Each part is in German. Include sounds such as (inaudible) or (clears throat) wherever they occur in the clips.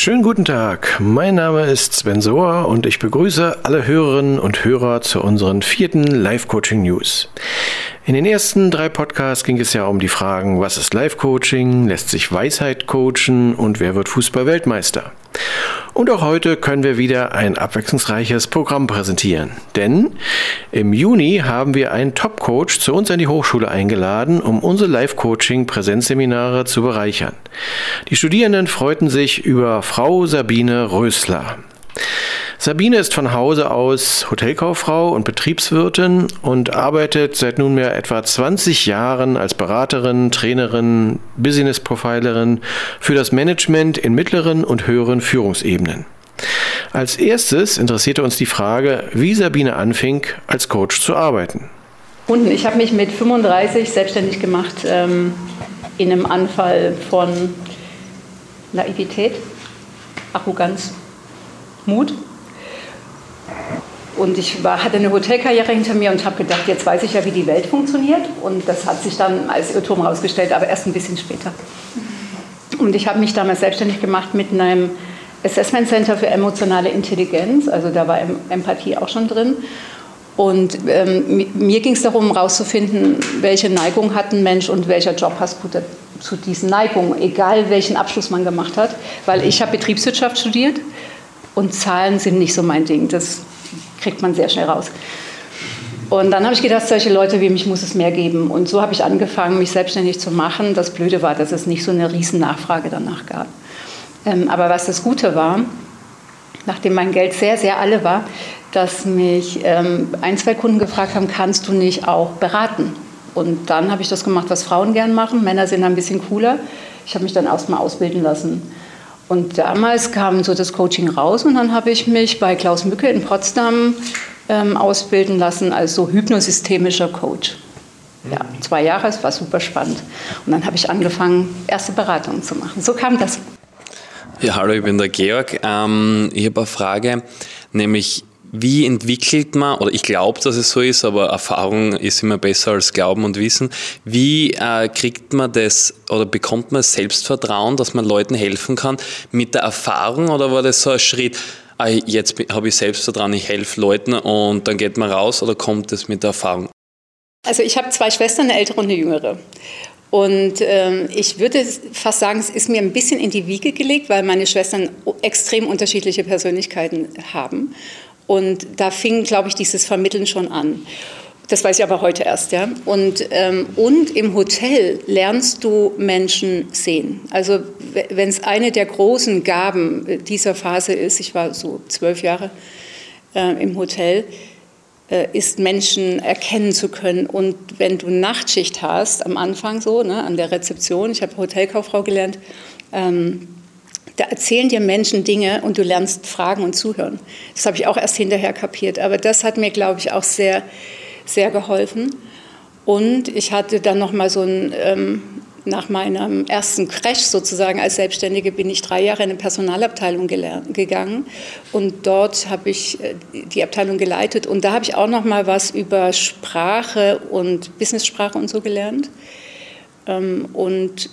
schönen guten Tag. Mein Name ist Sven Sohr und ich begrüße alle Hörerinnen und Hörer zu unseren vierten Live-Coaching News. In den ersten drei Podcasts ging es ja um die Fragen, was ist Live-Coaching, lässt sich Weisheit coachen und wer wird Fußball-Weltmeister. Und auch heute können wir wieder ein abwechslungsreiches Programm präsentieren. Denn im Juni haben wir einen Top-Coach zu uns an die Hochschule eingeladen, um unsere Live-Coaching-Präsenzseminare zu bereichern. Die Studierenden freuten sich über Frau Sabine Rösler. Sabine ist von Hause aus Hotelkauffrau und Betriebswirtin und arbeitet seit nunmehr etwa 20 Jahren als Beraterin, Trainerin, Business Profilerin für das Management in mittleren und höheren Führungsebenen. Als erstes interessierte uns die Frage, wie Sabine anfing, als Coach zu arbeiten. Und ich habe mich mit 35 selbstständig gemacht ähm, in einem Anfall von Naivität, Arroganz, Mut und ich war, hatte eine Hotelkarriere hinter mir und habe gedacht, jetzt weiß ich ja, wie die Welt funktioniert. Und das hat sich dann als Irrtum herausgestellt, aber erst ein bisschen später. Und ich habe mich damals selbstständig gemacht mit einem Assessment Center für emotionale Intelligenz. Also da war Empathie auch schon drin. Und ähm, mir ging es darum, herauszufinden, welche Neigung hat ein Mensch und welcher Job passt gut zu diesen Neigungen, egal welchen Abschluss man gemacht hat. Weil ich habe Betriebswirtschaft studiert und Zahlen sind nicht so mein Ding. Das kriegt man sehr schnell raus. Und dann habe ich gedacht, solche Leute wie mich muss es mehr geben. Und so habe ich angefangen, mich selbstständig zu machen. Das Blöde war, dass es nicht so eine riesen Nachfrage danach gab. Ähm, aber was das Gute war, nachdem mein Geld sehr, sehr alle war, dass mich ähm, ein, zwei Kunden gefragt haben, kannst du nicht auch beraten? Und dann habe ich das gemacht, was Frauen gern machen. Männer sind ein bisschen cooler. Ich habe mich dann erstmal ausbilden lassen und damals kam so das Coaching raus und dann habe ich mich bei Klaus Mücke in Potsdam ähm, ausbilden lassen als so hypnosystemischer Coach. Ja, zwei Jahre, es war super spannend. Und dann habe ich angefangen, erste Beratungen zu machen. So kam das. Ja, hallo, ich bin der Georg. Ähm, ich habe eine Frage, nämlich wie entwickelt man, oder ich glaube, dass es so ist, aber Erfahrung ist immer besser als Glauben und Wissen. Wie äh, kriegt man das oder bekommt man Selbstvertrauen, dass man Leuten helfen kann mit der Erfahrung oder war das so ein Schritt, ah, jetzt habe ich Selbstvertrauen, ich helfe Leuten und dann geht man raus oder kommt das mit der Erfahrung? Also ich habe zwei Schwestern, eine ältere und eine jüngere. Und ähm, ich würde fast sagen, es ist mir ein bisschen in die Wiege gelegt, weil meine Schwestern extrem unterschiedliche Persönlichkeiten haben. Und da fing, glaube ich, dieses Vermitteln schon an. Das weiß ich aber heute erst, ja. Und, ähm, und im Hotel lernst du Menschen sehen. Also wenn es eine der großen Gaben dieser Phase ist, ich war so zwölf Jahre äh, im Hotel, äh, ist Menschen erkennen zu können. Und wenn du Nachtschicht hast, am Anfang so, ne, an der Rezeption, ich habe Hotelkauffrau gelernt, ähm, da erzählen dir Menschen Dinge und du lernst fragen und zuhören. Das habe ich auch erst hinterher kapiert. Aber das hat mir, glaube ich, auch sehr, sehr geholfen. Und ich hatte dann noch mal so ein, ähm, nach meinem ersten Crash sozusagen als Selbstständige bin ich drei Jahre in eine Personalabteilung gegangen und dort habe ich äh, die Abteilung geleitet und da habe ich auch noch mal was über Sprache und Business-Sprache und so gelernt. Ähm, und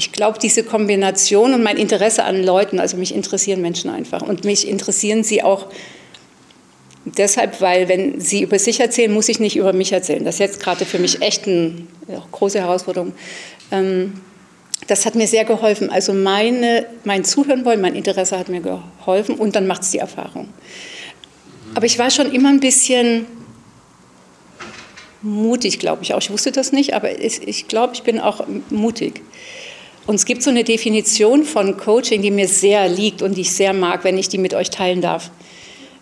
ich glaube, diese Kombination und mein Interesse an Leuten, also mich interessieren Menschen einfach. Und mich interessieren sie auch deshalb, weil wenn sie über sich erzählen, muss ich nicht über mich erzählen. Das ist jetzt gerade für mich echt eine große Herausforderung. Ähm, das hat mir sehr geholfen. Also meine, mein Zuhören wollen, mein Interesse hat mir geholfen und dann macht es die Erfahrung. Aber ich war schon immer ein bisschen mutig, glaube ich auch. Ich wusste das nicht, aber ich glaube, ich bin auch mutig. Und es gibt so eine Definition von Coaching, die mir sehr liegt und die ich sehr mag, wenn ich die mit euch teilen darf.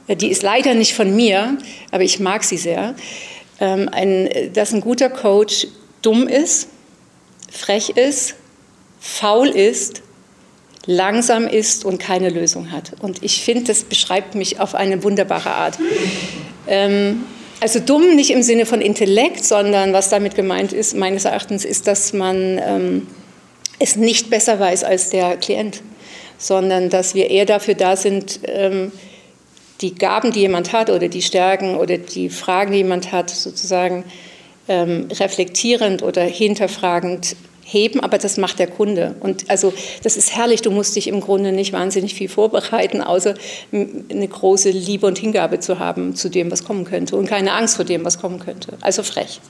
Äh, die ist leider nicht von mir, aber ich mag sie sehr. Ähm, ein, dass ein guter Coach dumm ist, frech ist, faul ist, langsam ist und keine Lösung hat. Und ich finde, das beschreibt mich auf eine wunderbare Art. Ähm, also dumm nicht im Sinne von Intellekt, sondern was damit gemeint ist, meines Erachtens, ist, dass man ähm, es nicht besser weiß als der Klient, sondern dass wir eher dafür da sind, ähm, die Gaben, die jemand hat oder die Stärken oder die Fragen, die jemand hat, sozusagen ähm, reflektierend oder hinterfragend heben, aber das macht der Kunde. Und also das ist herrlich, du musst dich im Grunde nicht wahnsinnig viel vorbereiten, außer eine große Liebe und Hingabe zu haben zu dem, was kommen könnte und keine Angst vor dem, was kommen könnte. Also frech.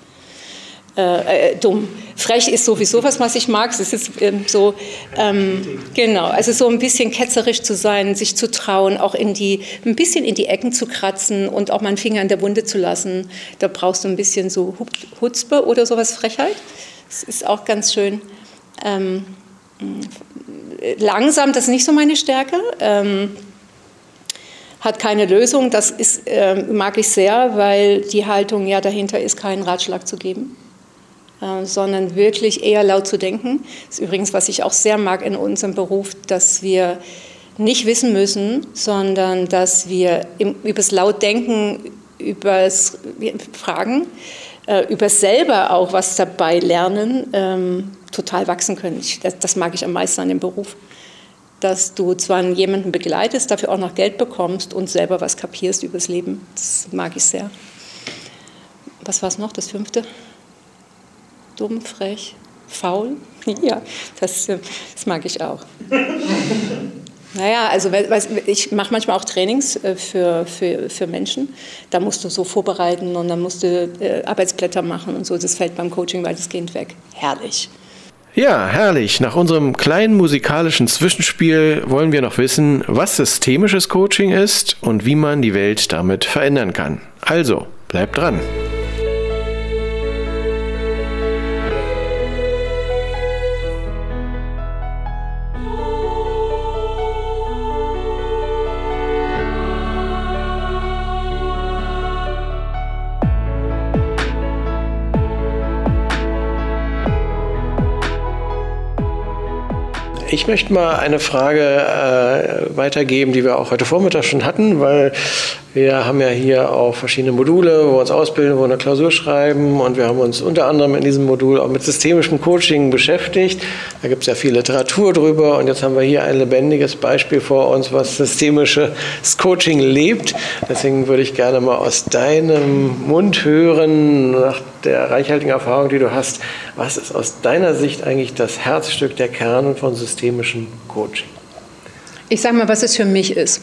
Äh, äh, dumm. Frech ist sowieso was, was ich mag. Es ist ähm, so, ähm, genau, also so ein bisschen ketzerisch zu sein, sich zu trauen, auch in die, ein bisschen in die Ecken zu kratzen und auch mal einen Finger in der Wunde zu lassen. Da brauchst du ein bisschen so Hutzpe oder sowas, Frechheit. Das ist auch ganz schön. Ähm, langsam, das ist nicht so meine Stärke. Ähm, hat keine Lösung, das ist, äh, mag ich sehr, weil die Haltung ja dahinter ist, keinen Ratschlag zu geben, äh, sondern wirklich eher laut zu denken. Das ist übrigens, was ich auch sehr mag in unserem Beruf, dass wir nicht wissen müssen, sondern dass wir im, übers Lautdenken, übers Fragen, äh, über selber auch was dabei lernen, ähm, total wachsen können. Das, das, mag ich am meisten an dem Beruf. Dass du zwar jemanden begleitest, dafür auch noch Geld bekommst und selber was kapierst übers Leben. Das mag ich sehr. Was war es noch, das fünfte? Dumm, frech, faul? (laughs) Ja, das, äh, das mag ich auch. (laughs) Naja, also ich mache manchmal auch Trainings äh, für, für, für Menschen. Da musst du so vorbereiten und dann musst du äh, Arbeitsblätter machen und so. Das fällt beim Coaching weitestgehend weg. Herrlich. Ja, herrlich. Nach unserem kleinen musikalischen Zwischenspiel wollen wir noch wissen, was systemisches Coaching ist und wie man die Welt damit verändern kann. Also, bleibt dran. Ich möchte mal eine Frage äh, weitergeben, die wir auch heute Vormittag schon hatten, weil wir haben ja hier auch verschiedene Module, wo wir uns ausbilden, wo wir eine Klausur schreiben und wir haben uns unter anderem in diesem Modul auch mit systemischem Coaching beschäftigt. Da gibt es ja viel Literatur drüber und jetzt haben wir hier ein lebendiges Beispiel vor uns, was systemisches Coaching lebt. Deswegen würde ich gerne mal aus deinem Mund hören, nach der reichhaltigen Erfahrung, die du hast, was ist aus deiner Sicht eigentlich das Herzstück, der Kern von systemischem Coaching? Ich sage mal, was es für mich ist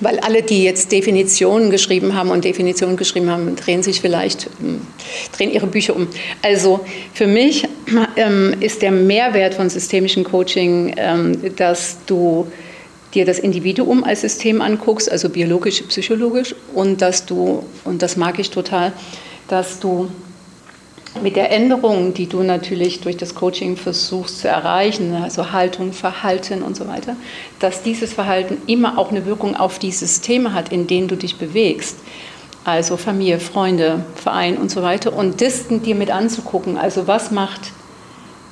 weil alle, die jetzt Definitionen geschrieben haben und Definitionen geschrieben haben, drehen sich vielleicht, ähm, drehen ihre Bücher um. Also für mich (clears throat) ähm, ist der Mehrwert von systemischem Coaching, ähm, dass du dir das Individuum als System anguckst, also biologisch, psychologisch, und dass du, und das mag ich total, dass du mit der Änderung, die du natürlich durch das Coaching versuchst zu erreichen, also Haltung, Verhalten und so weiter, dass dieses Verhalten immer auch eine Wirkung auf dieses Thema hat, in dem du dich bewegst. Also Familie, Freunde, Verein und so weiter. Und das dir mit anzugucken, also was macht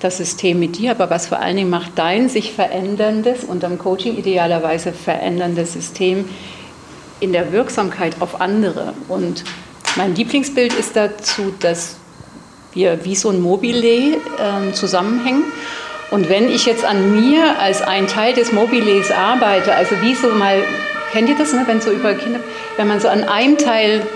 das System mit dir, aber was vor allen Dingen macht dein sich veränderndes und am Coaching idealerweise veränderndes System in der Wirksamkeit auf andere. Und mein Lieblingsbild ist dazu, dass wir wie so ein Mobile äh, zusammenhängen. Und wenn ich jetzt an mir als ein Teil des Mobiles arbeite, also wie so mal, kennt ihr das, ne, wenn so über Kinder, wenn man so an einem Teil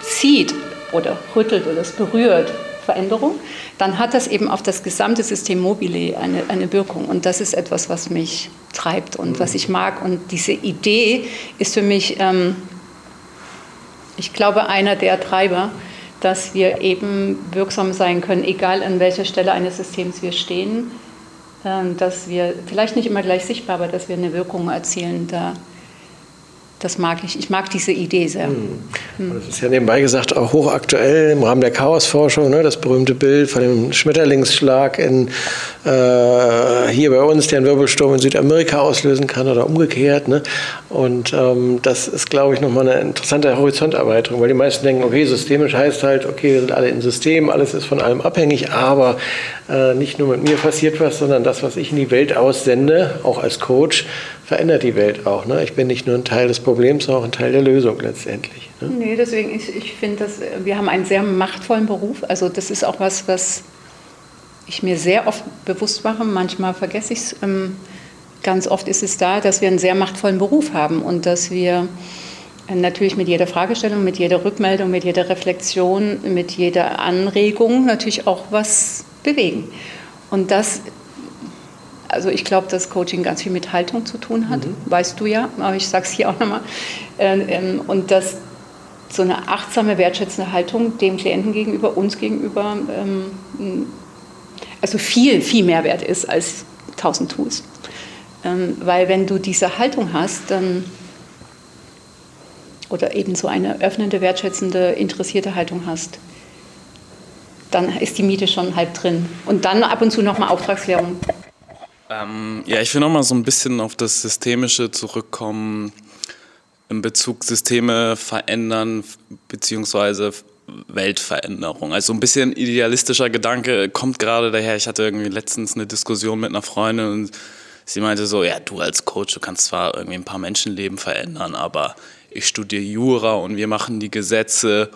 zieht oder rüttelt oder es berührt, Veränderung, dann hat das eben auf das gesamte System mobile eine, eine Wirkung. Und das ist etwas, was mich treibt und was ich mag. Und diese Idee ist für mich, ähm, ich glaube, einer der Treiber, dass wir eben wirksam sein können, egal an welcher Stelle eines Systems wir stehen, ähm, dass wir vielleicht nicht immer gleich sichtbar, aber dass wir eine Wirkung erzielen. Da das mag ich. Ich mag diese Idee sehr. Hm. Das ist ja nebenbei gesagt auch hochaktuell im Rahmen der Chaosforschung, ne, das berühmte Bild von dem Schmetterlingsschlag in, äh, hier bei uns, der einen Wirbelsturm in Südamerika auslösen kann oder umgekehrt. Ne? Und ähm, das ist, glaube ich, nochmal eine interessante Horizonterweiterung, weil die meisten denken, okay, systemisch heißt halt, okay, wir sind alle im System, alles ist von allem abhängig, aber äh, nicht nur mit mir passiert was, sondern das, was ich in die Welt aussende, auch als Coach, verändert die Welt auch. Ne? Ich bin nicht nur ein Teil des Problems, sondern auch ein Teil der Lösung letztendlich. Ne? Nee, deswegen, ich, ich finde, wir haben einen sehr machtvollen Beruf. Also das ist auch was, was ich mir sehr oft bewusst mache. Manchmal vergesse ich es. Ähm, ganz oft ist es da, dass wir einen sehr machtvollen Beruf haben und dass wir Natürlich mit jeder Fragestellung, mit jeder Rückmeldung, mit jeder Reflexion, mit jeder Anregung natürlich auch was bewegen. Und das, also ich glaube, dass Coaching ganz viel mit Haltung zu tun hat, mhm. weißt du ja, aber ich sage es hier auch nochmal. Ähm, ähm, und dass so eine achtsame, wertschätzende Haltung dem Klienten gegenüber, uns gegenüber, ähm, also viel, viel mehr wert ist als tausend Tools. Weil wenn du diese Haltung hast, dann oder eben so eine öffnende, wertschätzende, interessierte Haltung hast, dann ist die Miete schon halb drin. Und dann ab und zu nochmal Auftragsklärung. Ähm, ja, ich will nochmal so ein bisschen auf das Systemische zurückkommen, in Bezug Systeme verändern, beziehungsweise Weltveränderung. Also ein bisschen idealistischer Gedanke kommt gerade daher. Ich hatte irgendwie letztens eine Diskussion mit einer Freundin und sie meinte so, ja, du als Coach, du kannst zwar irgendwie ein paar Menschenleben verändern, aber ich studiere Jura und wir machen die Gesetze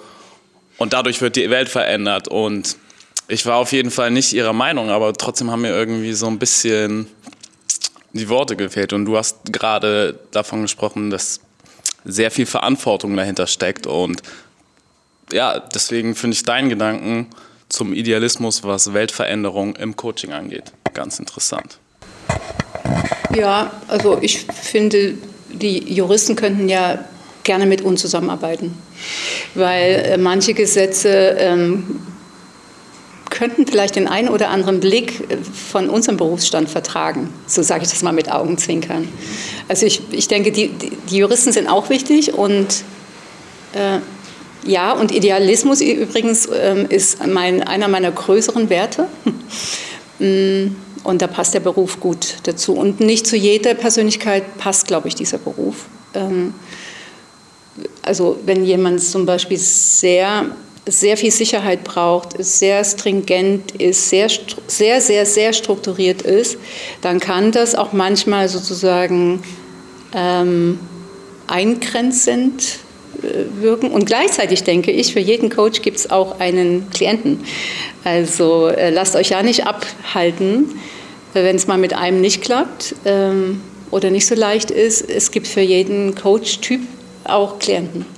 und dadurch wird die Welt verändert. Und ich war auf jeden Fall nicht ihrer Meinung, aber trotzdem haben mir irgendwie so ein bisschen die Worte gefehlt. Und du hast gerade davon gesprochen, dass sehr viel Verantwortung dahinter steckt. Und ja, deswegen finde ich deinen Gedanken zum Idealismus, was Weltveränderung im Coaching angeht, ganz interessant. Ja, also ich finde, die Juristen könnten ja gerne mit uns zusammenarbeiten, weil äh, manche Gesetze ähm, könnten vielleicht den einen oder anderen Blick äh, von unserem Berufsstand vertragen. So sage ich das mal mit Augenzwinkern. Also ich, ich denke, die, die Juristen sind auch wichtig und äh, ja, und Idealismus übrigens ähm, ist mein, einer meiner größeren Werte. (laughs) Mm, und da passt der Beruf gut dazu. Und nicht zu jeder Persönlichkeit passt, glaube ich, dieser Beruf. Ähm, also wenn jemand zum Beispiel sehr, sehr viel Sicherheit braucht, sehr stringent ist, sehr, sehr, sehr, sehr strukturiert ist, dann kann das auch manchmal sozusagen ähm, eingrenzend äh, wirken. Und gleichzeitig denke ich, für jeden Coach gibt es auch einen Klienten. Also äh, lasst euch ja nicht abhalten, wenn es mal mit einem nicht klappt ähm, oder nicht so leicht ist. Es gibt für jeden Coach-Typ auch Klienten.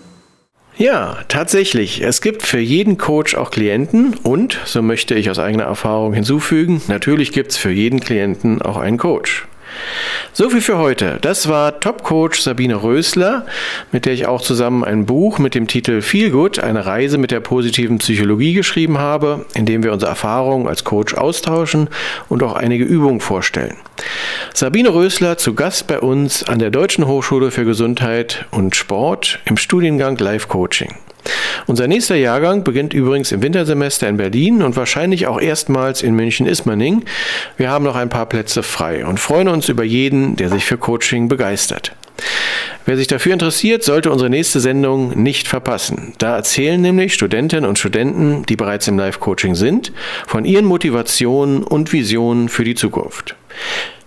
Ja, tatsächlich. Es gibt für jeden Coach auch Klienten und, so möchte ich aus eigener Erfahrung hinzufügen, natürlich gibt es für jeden Klienten auch einen Coach. So viel für heute. Das war Top-Coach Sabine Rösler, mit der ich auch zusammen ein Buch mit dem Titel Feel Good, eine Reise mit der positiven Psychologie geschrieben habe, in dem wir unsere Erfahrungen als Coach austauschen und auch einige Übungen vorstellen. Sabine Rösler zu Gast bei uns an der Deutschen Hochschule für Gesundheit und Sport im Studiengang Life Coaching. Unser nächster Jahrgang beginnt übrigens im Wintersemester in Berlin und wahrscheinlich auch erstmals in München-Ismaning. Wir haben noch ein paar Plätze frei und freuen uns über jeden, der sich für Coaching begeistert. Wer sich dafür interessiert, sollte unsere nächste Sendung nicht verpassen. Da erzählen nämlich Studentinnen und Studenten, die bereits im Live-Coaching sind, von ihren Motivationen und Visionen für die Zukunft.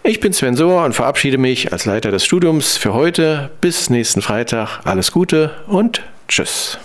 Ich bin Sven Sohr und verabschiede mich als Leiter des Studiums für heute. Bis nächsten Freitag. Alles Gute und Tschüss.